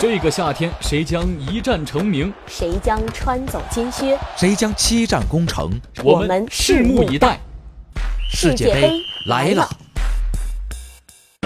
这个夏天，谁将一战成名？谁将穿走金靴？谁将七战攻城？我们拭目以待。世界杯来了！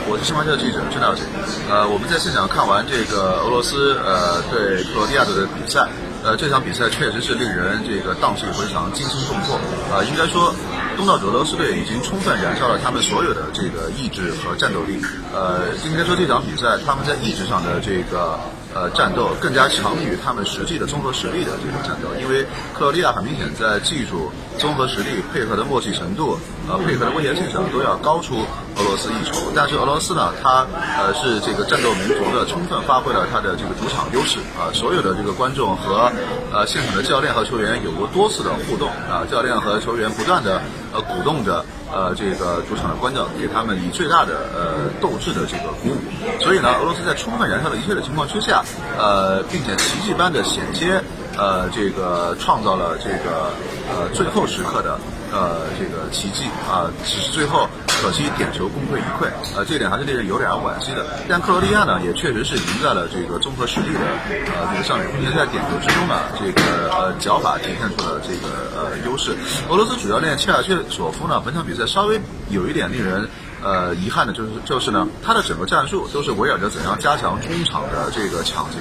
我是新华社记者郑道杰。呃，我们在现场看完这个俄罗斯呃对克罗地亚队的比赛，呃，这场比赛确实是令人这个荡气回肠、惊心动魄。啊，应该说。东道主俄罗斯队已经充分燃烧了他们所有的这个意志和战斗力。呃，应该说这场比赛他们在意志上的这个呃战斗更加强于他们实际的综合实力的这种战斗。因为克罗地亚很明显在技术、综合实力、配合的默契程度、呃配合的威胁性上都要高出俄罗斯一筹。但是俄罗斯呢，它呃是这个战斗民族的，充分发挥了它的这个主场优势啊。所有的这个观众和呃现场的教练和球员有过多次的互动啊，教练和球员不断的。呃，鼓动着呃这个主场的观众，给他们以最大的呃斗志的这个鼓舞。所以呢，俄罗斯在充分燃烧了一切的情况之下，呃，并且奇迹般的险些呃这个创造了这个呃最后时刻的呃这个奇迹啊，只是最后。可惜点球功亏一篑，呃，这一点还是令人有点惋惜的。但克罗地亚呢，也确实是赢在了这个综合实力的呃这个上面，并且在点球之中呢，这个呃脚法体现出了这个呃优势。俄罗斯主教练切尔切索夫呢，本场比赛稍微有一点令人。呃，遗憾的就是就是呢，他的整个战术都是围绕着怎样加强中场的这个抢劫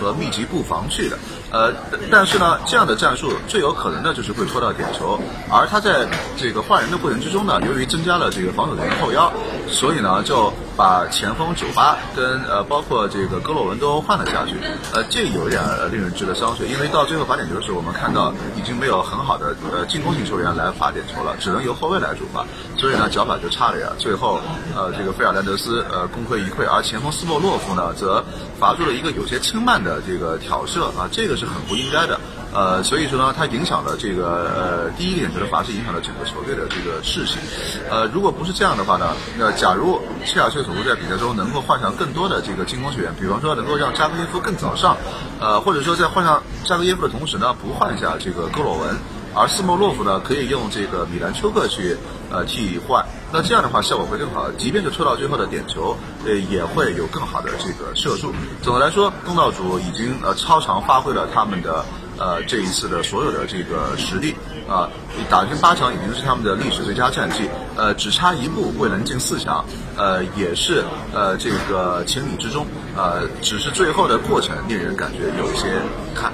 和密集布防去的。呃，但是呢，这样的战术最有可能的就是会拖到点球，而他在这个换人的过程之中呢，由于增加了这个防守人员后腰，所以呢就。把前锋九八跟呃包括这个戈洛文都换了下去，呃，这有点令人值得商榷，因为到最后罚点球的时候，我们看到已经没有很好的呃进攻型球员来罚点球了，只能由后卫来主罚，所以呢脚法就差了呀。最后呃这个费尔南德斯呃功亏一篑，而前锋斯莫洛夫呢则罚出了一个有些轻慢的这个挑射啊，这个是很不应该的。呃，所以说呢，它影响了这个呃第一点球的罚是影响了整个球队的这个士气。呃，如果不是这样的话呢，那假如切尔切索夫在比赛中能够换上更多的这个进攻球员，比方说能够让扎格耶夫更早上，呃，或者说在换上扎格耶夫的同时呢，不换下这个戈洛文，而斯莫洛夫呢可以用这个米兰丘克去呃替换，那这样的话效果会更好，即便是抽到最后的点球，呃，也会有更好的这个射术。总的来说，东道主已经呃超常发挥了他们的。呃，这一次的所有的这个实力啊，打进八强已经是他们的历史最佳战绩，呃，只差一步未能进四强，呃，也是呃这个情理之中，呃，只是最后的过程令人感觉有一些遗憾。